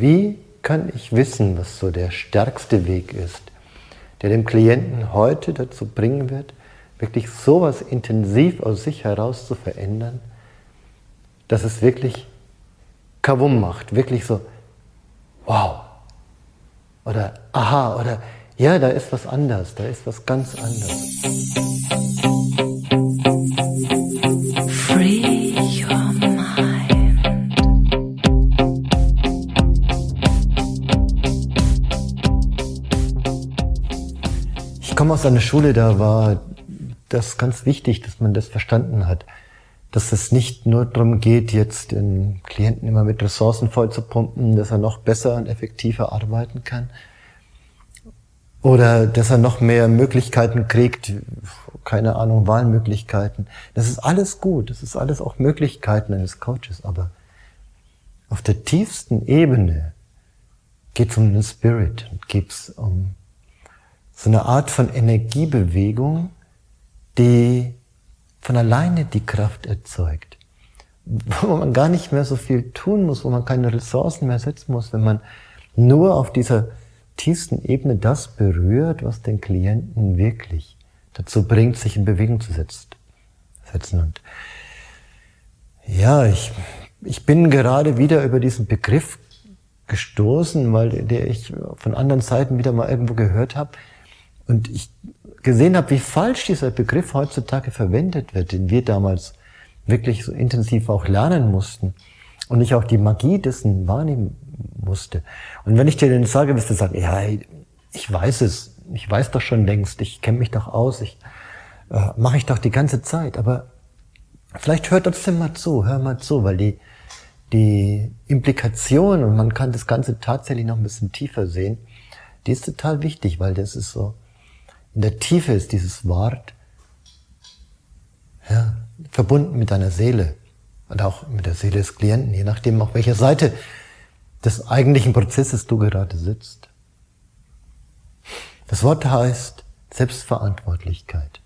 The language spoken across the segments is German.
wie kann ich wissen, was so der stärkste Weg ist, der dem Klienten heute dazu bringen wird, wirklich sowas intensiv aus sich heraus zu verändern, dass es wirklich Kavum macht, wirklich so, wow, oder aha, oder ja, da ist was anders, da ist was ganz anderes. Aus einer Schule, da war das ganz wichtig, dass man das verstanden hat, dass es nicht nur darum geht, jetzt den Klienten immer mit Ressourcen voll zu pumpen, dass er noch besser und effektiver arbeiten kann oder dass er noch mehr Möglichkeiten kriegt, keine Ahnung, Wahlmöglichkeiten. Das ist alles gut, das ist alles auch Möglichkeiten eines Coaches, aber auf der tiefsten Ebene geht es um den Spirit, geht es um so eine Art von Energiebewegung, die von alleine die Kraft erzeugt. Wo man gar nicht mehr so viel tun muss, wo man keine Ressourcen mehr setzen muss, wenn man nur auf dieser tiefsten Ebene das berührt, was den Klienten wirklich dazu bringt, sich in Bewegung zu setzen. Und ja, ich, ich bin gerade wieder über diesen Begriff gestoßen, weil der ich von anderen Seiten wieder mal irgendwo gehört habe. Und ich gesehen habe, wie falsch dieser Begriff heutzutage verwendet wird, den wir damals wirklich so intensiv auch lernen mussten und ich auch die Magie dessen wahrnehmen musste. Und wenn ich dir denn sage, wirst du sagen, ja, ich weiß es, ich weiß doch schon längst, ich kenne mich doch aus, ich äh, mache ich doch die ganze Zeit, aber vielleicht hört trotzdem mal zu, hör mal zu, weil die, die Implikation, und man kann das Ganze tatsächlich noch ein bisschen tiefer sehen, die ist total wichtig, weil das ist so, in der Tiefe ist dieses Wort ja, verbunden mit deiner Seele und auch mit der Seele des Klienten, je nachdem, auf welcher Seite des eigentlichen Prozesses du gerade sitzt. Das Wort heißt Selbstverantwortlichkeit.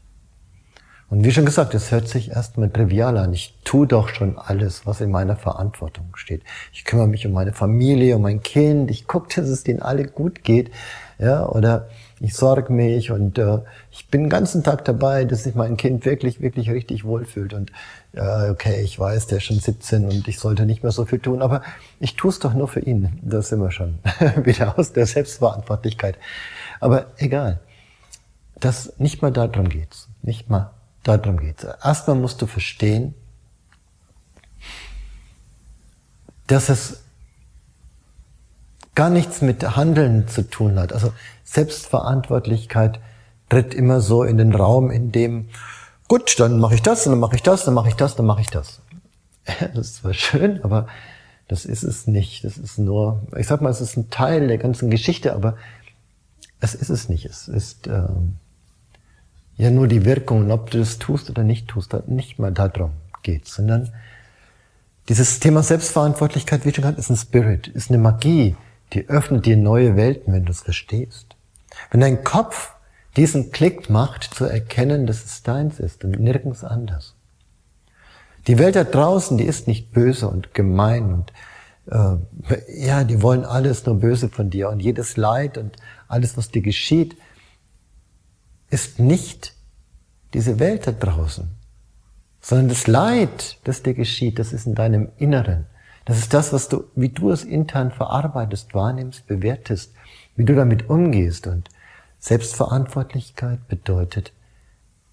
Und wie schon gesagt, es hört sich erstmal trivial an. Ich tue doch schon alles, was in meiner Verantwortung steht. Ich kümmere mich um meine Familie, um mein Kind. Ich gucke, dass es denen alle gut geht. Ja, oder ich sorge mich und äh, ich bin den ganzen Tag dabei, dass sich mein Kind wirklich, wirklich richtig wohlfühlt. Und äh, okay, ich weiß, der ist schon 17 und ich sollte nicht mehr so viel tun, aber ich tue es doch nur für ihn. Das sind wir schon wieder aus der Selbstverantwortlichkeit. Aber egal. Das nicht mal darum geht's. Nicht mal darum geht's. Erstmal musst du verstehen, dass es gar nichts mit Handeln zu tun hat. Also Selbstverantwortlichkeit tritt immer so in den Raum, in dem, gut, dann mache ich das, dann mache ich das, dann mache ich das, dann mache ich das. Das ist zwar schön, aber das ist es nicht. Das ist nur, ich sag mal, es ist ein Teil der ganzen Geschichte, aber es ist es nicht. Es ist äh, ja nur die Wirkung, und ob du das tust oder nicht tust, nicht mal darum geht, sondern dieses Thema Selbstverantwortlichkeit, wie schon gesagt, ist ein Spirit, ist eine Magie, die öffnet dir neue Welten, wenn du es verstehst. Wenn dein Kopf diesen Klick macht, zu erkennen, dass es deins ist und nirgends anders. Die Welt da draußen, die ist nicht böse und gemein und äh, ja, die wollen alles nur böse von dir und jedes Leid und alles, was dir geschieht, ist nicht diese Welt da draußen, sondern das Leid, das dir geschieht, das ist in deinem Inneren. Das ist das, was du, wie du es intern verarbeitest, wahrnimmst, bewertest, wie du damit umgehst. Und Selbstverantwortlichkeit bedeutet,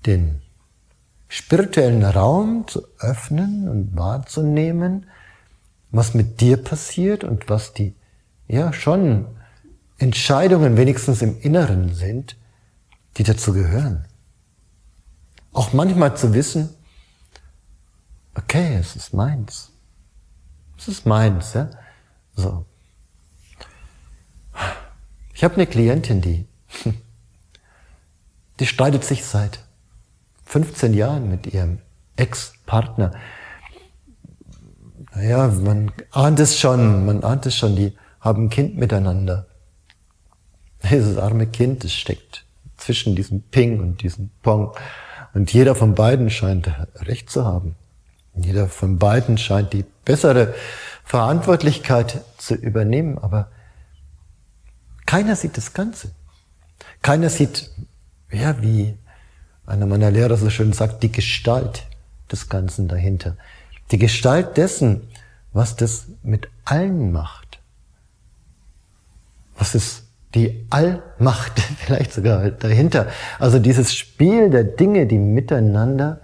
den spirituellen Raum zu öffnen und wahrzunehmen, was mit dir passiert und was die, ja, schon Entscheidungen wenigstens im Inneren sind, die dazu gehören. Auch manchmal zu wissen, okay, es ist meins. Das ist meins, ja. So. Ich habe eine Klientin, die, die streitet sich seit 15 Jahren mit ihrem Ex-Partner. Naja, man ahnt es schon, man ahnt es schon, die haben ein Kind miteinander. Dieses arme Kind, das steckt zwischen diesem Ping und diesem Pong. Und jeder von beiden scheint recht zu haben. Jeder von beiden scheint die bessere Verantwortlichkeit zu übernehmen, aber keiner sieht das Ganze. Keiner sieht, ja, wie einer meiner Lehrer so schön sagt, die Gestalt des Ganzen dahinter. Die Gestalt dessen, was das mit allen macht. Was ist die Allmacht vielleicht sogar dahinter. Also dieses Spiel der Dinge, die miteinander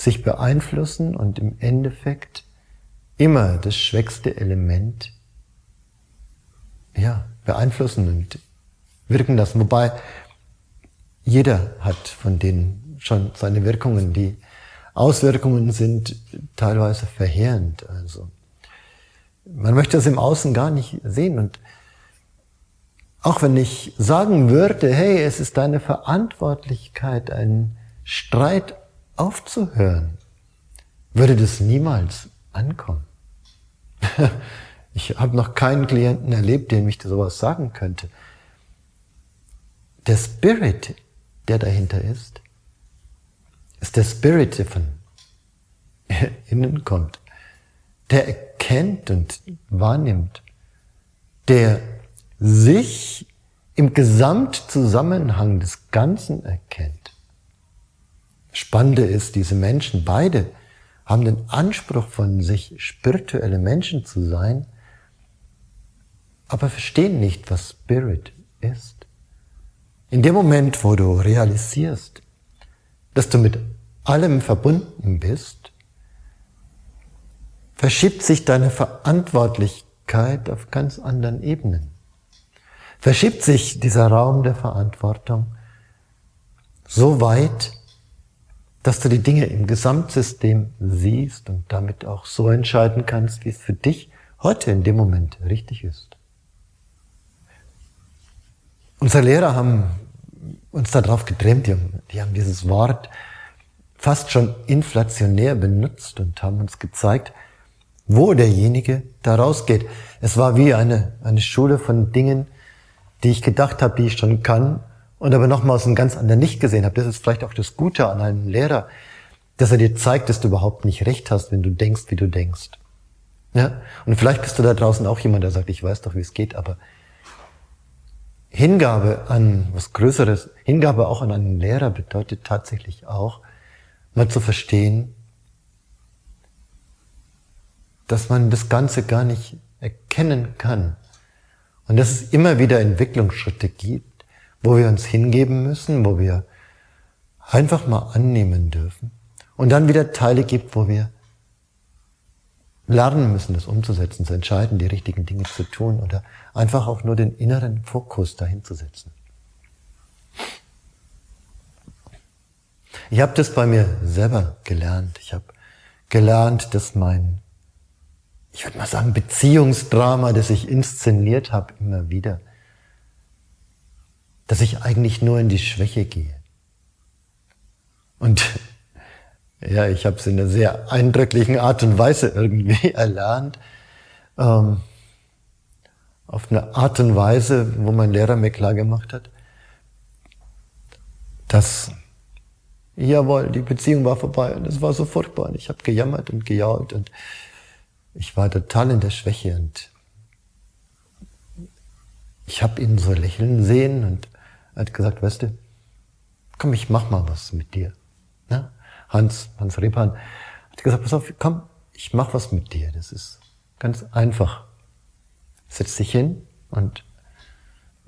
sich beeinflussen und im Endeffekt immer das schwächste Element ja, beeinflussen und wirken lassen. Wobei jeder hat von denen schon seine Wirkungen. Die Auswirkungen sind teilweise verheerend. Also man möchte das im Außen gar nicht sehen und auch wenn ich sagen würde, hey, es ist deine Verantwortlichkeit, einen Streit aufzuhören, würde das niemals ankommen. Ich habe noch keinen Klienten erlebt, der mich sowas sagen könnte. Der Spirit, der dahinter ist, ist der Spirit, der von innen kommt, der erkennt und wahrnimmt, der sich im Gesamtzusammenhang des Ganzen erkennt. Spannende ist, diese Menschen beide haben den Anspruch von sich, spirituelle Menschen zu sein, aber verstehen nicht, was Spirit ist. In dem Moment, wo du realisierst, dass du mit allem verbunden bist, verschiebt sich deine Verantwortlichkeit auf ganz anderen Ebenen verschiebt sich dieser Raum der Verantwortung so weit, dass du die Dinge im Gesamtsystem siehst und damit auch so entscheiden kannst, wie es für dich heute in dem Moment richtig ist. Unsere Lehrer haben uns darauf getrimmt, die haben, die haben dieses Wort fast schon inflationär benutzt und haben uns gezeigt, wo derjenige da rausgeht. Es war wie eine, eine Schule von Dingen, die ich gedacht habe, die ich schon kann und aber nochmal aus einem ganz anderen Licht gesehen habe. Das ist vielleicht auch das Gute an einem Lehrer, dass er dir zeigt, dass du überhaupt nicht recht hast, wenn du denkst, wie du denkst. Ja? Und vielleicht bist du da draußen auch jemand, der sagt, ich weiß doch, wie es geht, aber Hingabe an was Größeres, Hingabe auch an einen Lehrer bedeutet tatsächlich auch, mal zu verstehen, dass man das Ganze gar nicht erkennen kann, und dass es immer wieder Entwicklungsschritte gibt, wo wir uns hingeben müssen, wo wir einfach mal annehmen dürfen. Und dann wieder Teile gibt, wo wir lernen müssen, das umzusetzen, zu entscheiden, die richtigen Dinge zu tun oder einfach auch nur den inneren Fokus dahin zu setzen. Ich habe das bei mir selber gelernt. Ich habe gelernt, dass mein ich würde mal sagen, Beziehungsdrama, das ich inszeniert habe, immer wieder. Dass ich eigentlich nur in die Schwäche gehe. Und ja, ich habe es in einer sehr eindrücklichen Art und Weise irgendwie erlernt. Ähm, auf eine Art und Weise, wo mein Lehrer mir klar gemacht hat, dass, jawohl, die Beziehung war vorbei und es war so furchtbar und ich habe gejammert und gejault und ich war total in der Schwäche und ich habe ihn so lächeln sehen und hat gesagt, weißt du, komm, ich mach mal was mit dir. Ja? Hans, Hans Repan hat gesagt, pass auf, komm, ich mach was mit dir. Das ist ganz einfach. Setz dich hin und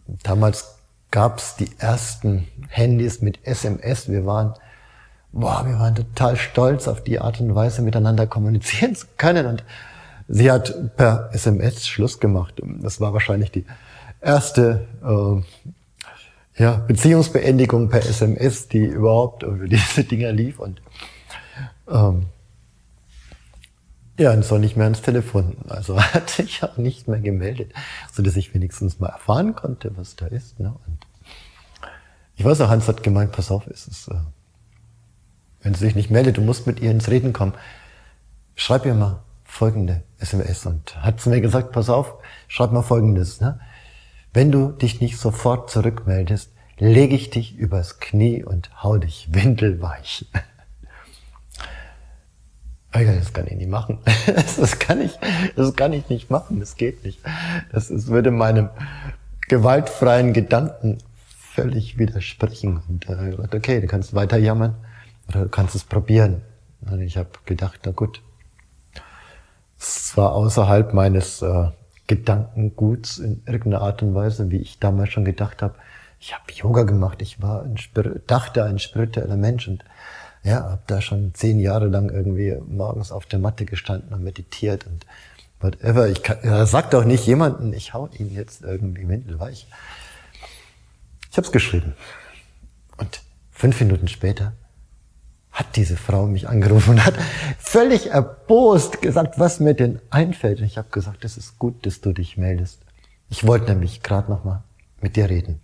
damals gab's die ersten Handys mit SMS. Wir waren, boah, wir waren total stolz auf die Art und Weise, miteinander kommunizieren zu können und Sie hat per SMS Schluss gemacht. Das war wahrscheinlich die erste äh, ja, Beziehungsbeendigung per SMS, die überhaupt über diese Dinger lief. Und ähm, ja, und so nicht mehr ans Telefon. Also hat sich auch nicht mehr gemeldet, so dass ich wenigstens mal erfahren konnte, was da ist. Ne? Und ich weiß auch, Hans hat gemeint, pass auf, es äh, wenn sie sich nicht meldet, du musst mit ihr ins Reden kommen. Schreib ihr mal folgende SMS und hat zu mir gesagt, pass auf, schreib mal folgendes. Ne? Wenn du dich nicht sofort zurückmeldest, lege ich dich übers Knie und hau dich windelweich. Das kann ich nicht machen. Das kann ich, das kann ich nicht machen. Das geht nicht. Das ist, würde meinem gewaltfreien Gedanken völlig widersprechen. Und äh, okay, du kannst weiter jammern oder du kannst es probieren. Und ich habe gedacht, na gut, es war außerhalb meines äh, Gedankenguts in irgendeiner Art und Weise, wie ich damals schon gedacht habe. Ich habe Yoga gemacht, ich war ein dachte ein spiritueller Mensch und ja, habe da schon zehn Jahre lang irgendwie morgens auf der Matte gestanden und meditiert und whatever. Ich kann, ja, sag doch nicht jemanden, ich hau ihn jetzt irgendwie windelweich. Ich habe es geschrieben. Und fünf Minuten später hat diese Frau mich angerufen und hat völlig erbost gesagt, was mir denn einfällt. Und ich habe gesagt, es ist gut, dass du dich meldest. Ich wollte nämlich gerade noch mal mit dir reden.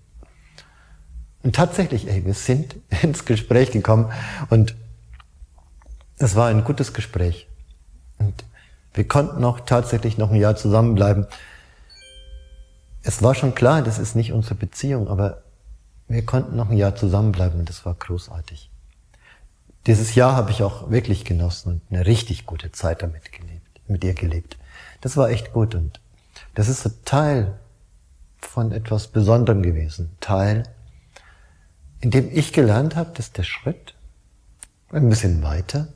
Und tatsächlich, ey, wir sind ins Gespräch gekommen und es war ein gutes Gespräch. Und wir konnten auch tatsächlich noch ein Jahr zusammenbleiben. Es war schon klar, das ist nicht unsere Beziehung, aber wir konnten noch ein Jahr zusammenbleiben und das war großartig. Dieses Jahr habe ich auch wirklich genossen und eine richtig gute Zeit damit gelebt, mit ihr gelebt. Das war echt gut und das ist so Teil von etwas Besonderem gewesen. Teil in dem ich gelernt habe, dass der Schritt ein bisschen weiter,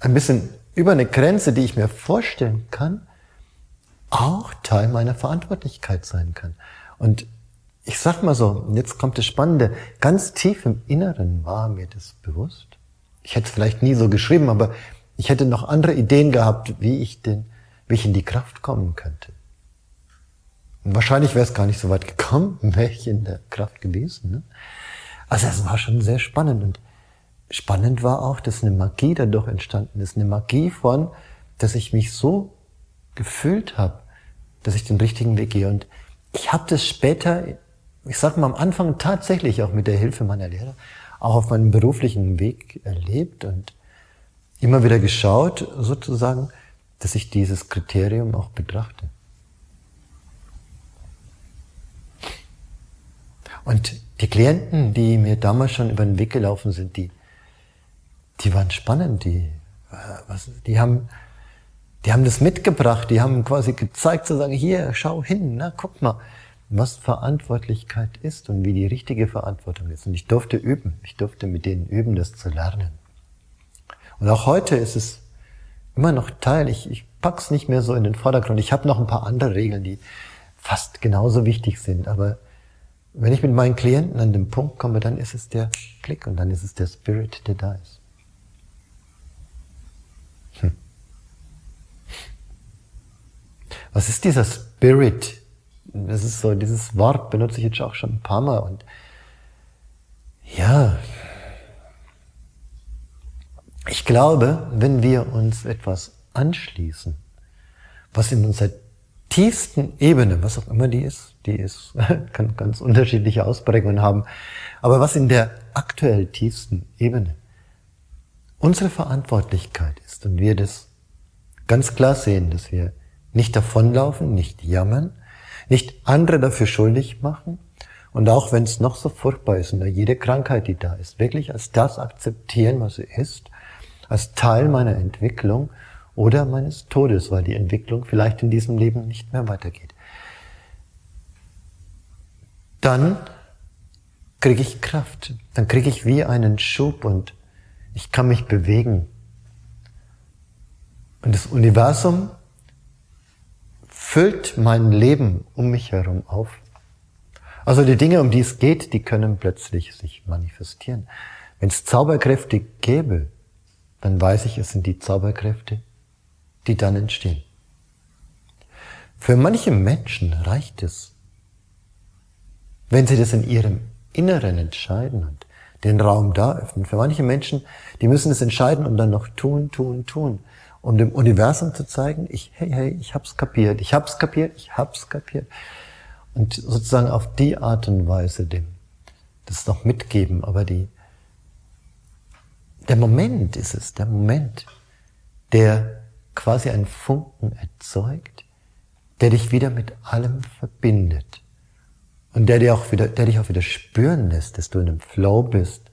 ein bisschen über eine Grenze, die ich mir vorstellen kann, auch Teil meiner Verantwortlichkeit sein kann. Und ich sag mal so, jetzt kommt das Spannende, ganz tief im Inneren war mir das bewusst. Ich hätte es vielleicht nie so geschrieben, aber ich hätte noch andere Ideen gehabt, wie ich denn, wie ich in die Kraft kommen könnte. Wahrscheinlich wäre es gar nicht so weit gekommen, wäre ich in der Kraft gewesen. Ne? Also es war schon sehr spannend. Und spannend war auch, dass eine Magie dadurch entstanden ist. Eine Magie von, dass ich mich so gefühlt habe, dass ich den richtigen Weg gehe. Und ich habe das später, ich sag mal am Anfang tatsächlich auch mit der Hilfe meiner Lehrer, auch auf meinem beruflichen Weg erlebt und immer wieder geschaut, sozusagen, dass ich dieses Kriterium auch betrachte. Und die Klienten, die mir damals schon über den Weg gelaufen sind, die, die waren spannend, die, äh, was, die haben, die haben das mitgebracht, die haben quasi gezeigt, zu sagen, hier, schau hin, na, guck mal, was Verantwortlichkeit ist und wie die richtige Verantwortung ist. Und ich durfte üben, ich durfte mit denen üben, das zu lernen. Und auch heute ist es immer noch Teil, ich, ich pack's nicht mehr so in den Vordergrund. Ich habe noch ein paar andere Regeln, die fast genauso wichtig sind, aber wenn ich mit meinen Klienten an den Punkt komme, dann ist es der Klick und dann ist es der Spirit, der da ist. Hm. Was ist dieser Spirit? Das ist so, dieses Wort benutze ich jetzt auch schon ein paar Mal und ja, ich glaube, wenn wir uns etwas anschließen, was in unserer tiefsten Ebene, was auch immer die ist, die ist, kann ganz unterschiedliche Ausprägungen haben, aber was in der aktuell tiefsten Ebene unsere Verantwortlichkeit ist und wir das ganz klar sehen, dass wir nicht davonlaufen, nicht jammern, nicht andere dafür schuldig machen und auch wenn es noch so furchtbar ist und jede Krankheit, die da ist, wirklich als das akzeptieren, was sie ist, als Teil meiner Entwicklung oder meines Todes, weil die Entwicklung vielleicht in diesem Leben nicht mehr weitergeht. Dann kriege ich Kraft, dann kriege ich wie einen Schub und ich kann mich bewegen. Und das Universum füllt mein Leben um mich herum auf. Also die Dinge, um die es geht, die können plötzlich sich manifestieren. Wenn es Zauberkräfte gäbe, dann weiß ich, es sind die Zauberkräfte, die dann entstehen. Für manche Menschen reicht es, wenn sie das in ihrem Inneren entscheiden und den Raum da öffnen. Für manche Menschen, die müssen es entscheiden und dann noch tun, tun, tun, um dem Universum zu zeigen, ich, hey, hey, ich hab's kapiert, ich hab's kapiert, ich hab's kapiert. Und sozusagen auf die Art und Weise dem, das noch mitgeben, aber die, der Moment ist es, der Moment, der quasi einen Funken erzeugt, der dich wieder mit allem verbindet und der, dir auch wieder, der dich auch wieder spüren lässt, dass du in einem Flow bist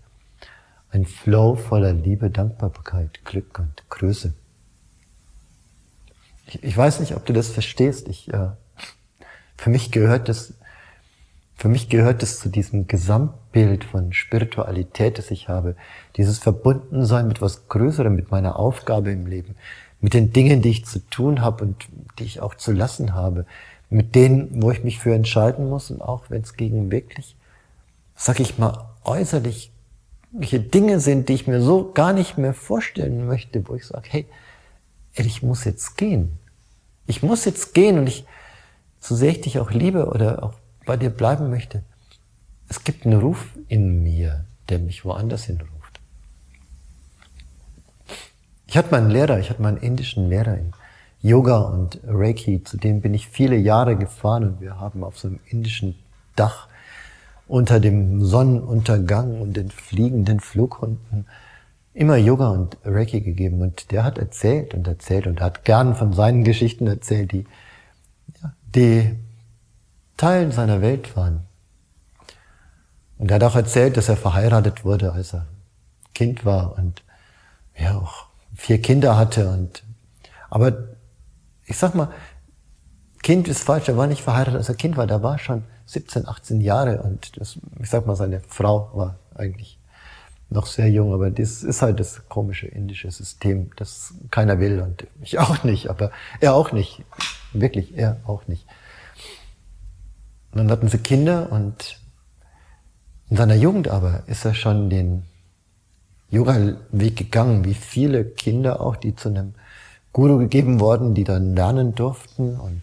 Ein Flow voller Liebe, Dankbarkeit, Glück und Größe. Ich, ich weiß nicht, ob du das verstehst. Ich, äh, für mich gehört das, für mich gehört es zu diesem Gesamtbild von Spiritualität, das ich habe. Dieses Verbundensein mit was Größerem, mit meiner Aufgabe im Leben, mit den Dingen, die ich zu tun habe und die ich auch zu lassen habe, mit denen, wo ich mich für entscheiden muss und auch wenn es gegen wirklich, sag ich mal, äußerlich welche Dinge sind, die ich mir so gar nicht mehr vorstellen möchte, wo ich sage, hey, ich muss jetzt gehen. Ich muss jetzt gehen und ich, so sehr ich dich auch liebe oder auch bei dir bleiben möchte, es gibt einen Ruf in mir, der mich woanders hinruft. Ich hatte meinen Lehrer, ich hatte meinen indischen Lehrer in Yoga und Reiki, zu dem bin ich viele Jahre gefahren und wir haben auf so einem indischen Dach unter dem Sonnenuntergang und den fliegenden Flughunden immer Yoga und Reiki gegeben. Und der hat erzählt und erzählt und hat gern von seinen Geschichten erzählt, die, die Teilen seiner Welt waren. Und er hat auch erzählt, dass er verheiratet wurde, als er Kind war und ja auch vier Kinder hatte und aber ich sag mal, Kind ist falsch, er war nicht verheiratet, als er Kind war, da war schon 17, 18 Jahre und das, ich sag mal, seine Frau war eigentlich noch sehr jung, aber das ist halt das komische indische System, das keiner will und ich auch nicht, aber er auch nicht. Wirklich, er auch nicht. Und dann hatten sie Kinder und in seiner Jugend aber ist er schon den Yoga-Weg gegangen, wie viele Kinder auch, die zu einem Guru gegeben worden, die dann lernen durften? Und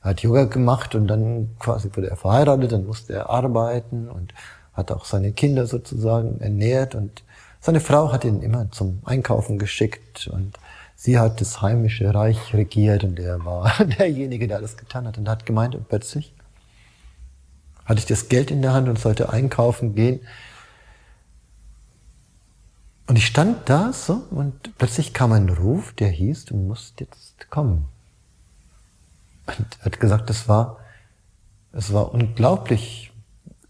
hat Yoga gemacht und dann quasi wurde er verheiratet, dann musste er arbeiten und hat auch seine Kinder sozusagen ernährt. Und seine Frau hat ihn immer zum Einkaufen geschickt und sie hat das heimische Reich regiert und er war derjenige, der alles getan hat und hat gemeint und plötzlich hatte ich das Geld in der Hand und sollte einkaufen gehen. Und ich stand da so und plötzlich kam ein Ruf, der hieß, du musst jetzt kommen. Und er hat gesagt, das war, es war unglaublich.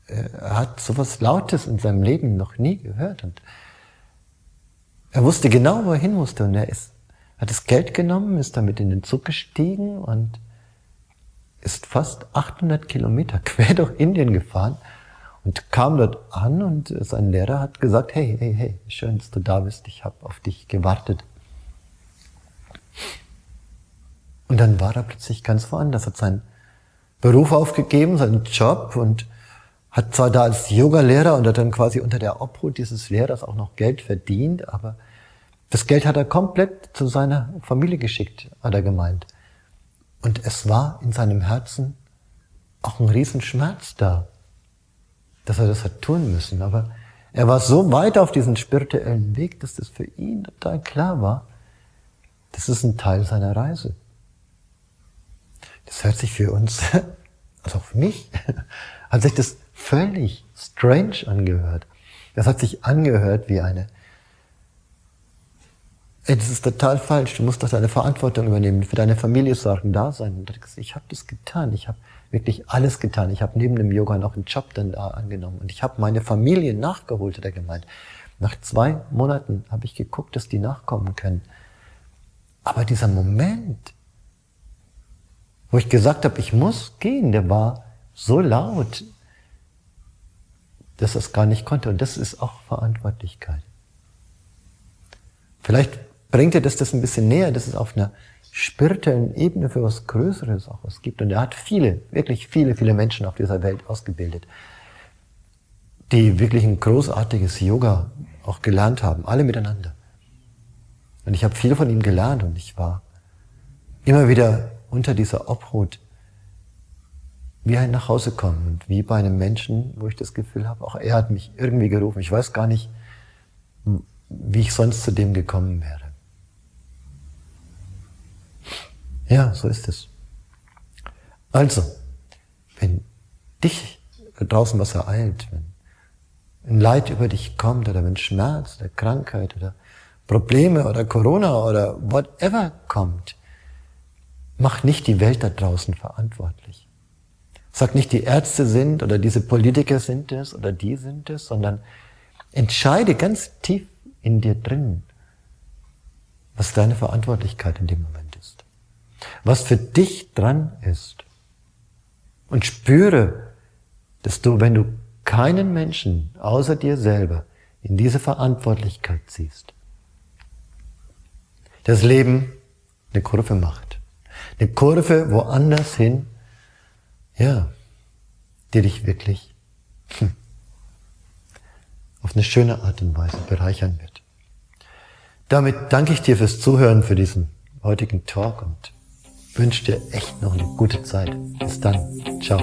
Er hat sowas Lautes in seinem Leben noch nie gehört. Und er wusste genau, wo er hin musste. Und er ist, hat das Geld genommen, ist damit in den Zug gestiegen und ist fast 800 Kilometer quer durch Indien gefahren und kam dort an und sein Lehrer hat gesagt, hey, hey, hey, schön, dass du da bist, ich habe auf dich gewartet. Und dann war er plötzlich ganz woanders, hat seinen Beruf aufgegeben, seinen Job und hat zwar da als Yoga-Lehrer und hat dann quasi unter der Obhut dieses Lehrers auch noch Geld verdient, aber das Geld hat er komplett zu seiner Familie geschickt, hat er gemeint. Und es war in seinem Herzen auch ein Riesenschmerz da, dass er das hat tun müssen. Aber er war so weit auf diesen spirituellen Weg, dass das für ihn total klar war, das ist ein Teil seiner Reise. Das hört sich für uns, also für mich, hat sich das völlig strange angehört. Das hat sich angehört wie eine, ey, das ist total falsch, du musst doch deine Verantwortung übernehmen, für deine Familie sorgen, da sein. Und ich habe das getan, ich habe wirklich alles getan. Ich habe neben dem Yoga noch einen Job dann da angenommen und ich habe meine Familie nachgeholt, hat er gemeint. Nach zwei Monaten habe ich geguckt, dass die nachkommen können. Aber dieser Moment, wo ich gesagt habe, ich muss gehen, der war so laut, dass er es gar nicht konnte. Und das ist auch Verantwortlichkeit. Vielleicht bringt er das das ein bisschen näher, dass es auf einer spirituellen Ebene für was Größeres auch was gibt. Und er hat viele, wirklich viele, viele Menschen auf dieser Welt ausgebildet, die wirklich ein großartiges Yoga auch gelernt haben, alle miteinander. Und ich habe viel von ihm gelernt und ich war immer wieder unter dieser Obhut wie ein nach Hause kommen und wie bei einem Menschen, wo ich das Gefühl habe, auch er hat mich irgendwie gerufen. Ich weiß gar nicht, wie ich sonst zu dem gekommen wäre. Ja, so ist es. Also, wenn dich draußen was ereilt, wenn ein Leid über dich kommt oder wenn Schmerz oder Krankheit oder Probleme oder Corona oder whatever kommt, mach nicht die Welt da draußen verantwortlich. Sag nicht, die Ärzte sind oder diese Politiker sind es oder die sind es, sondern Entscheide ganz tief in dir drin, was deine Verantwortlichkeit in dem Moment ist. Was für dich dran ist. Und spüre, dass du, wenn du keinen Menschen außer dir selber in diese Verantwortlichkeit ziehst, das Leben eine Kurve macht. Eine Kurve woanders hin, ja, die dich wirklich hm, auf eine schöne Art und Weise bereichern wird. Damit danke ich dir fürs Zuhören, für diesen heutigen Talk und wünsche dir echt noch eine gute Zeit. Bis dann. Ciao.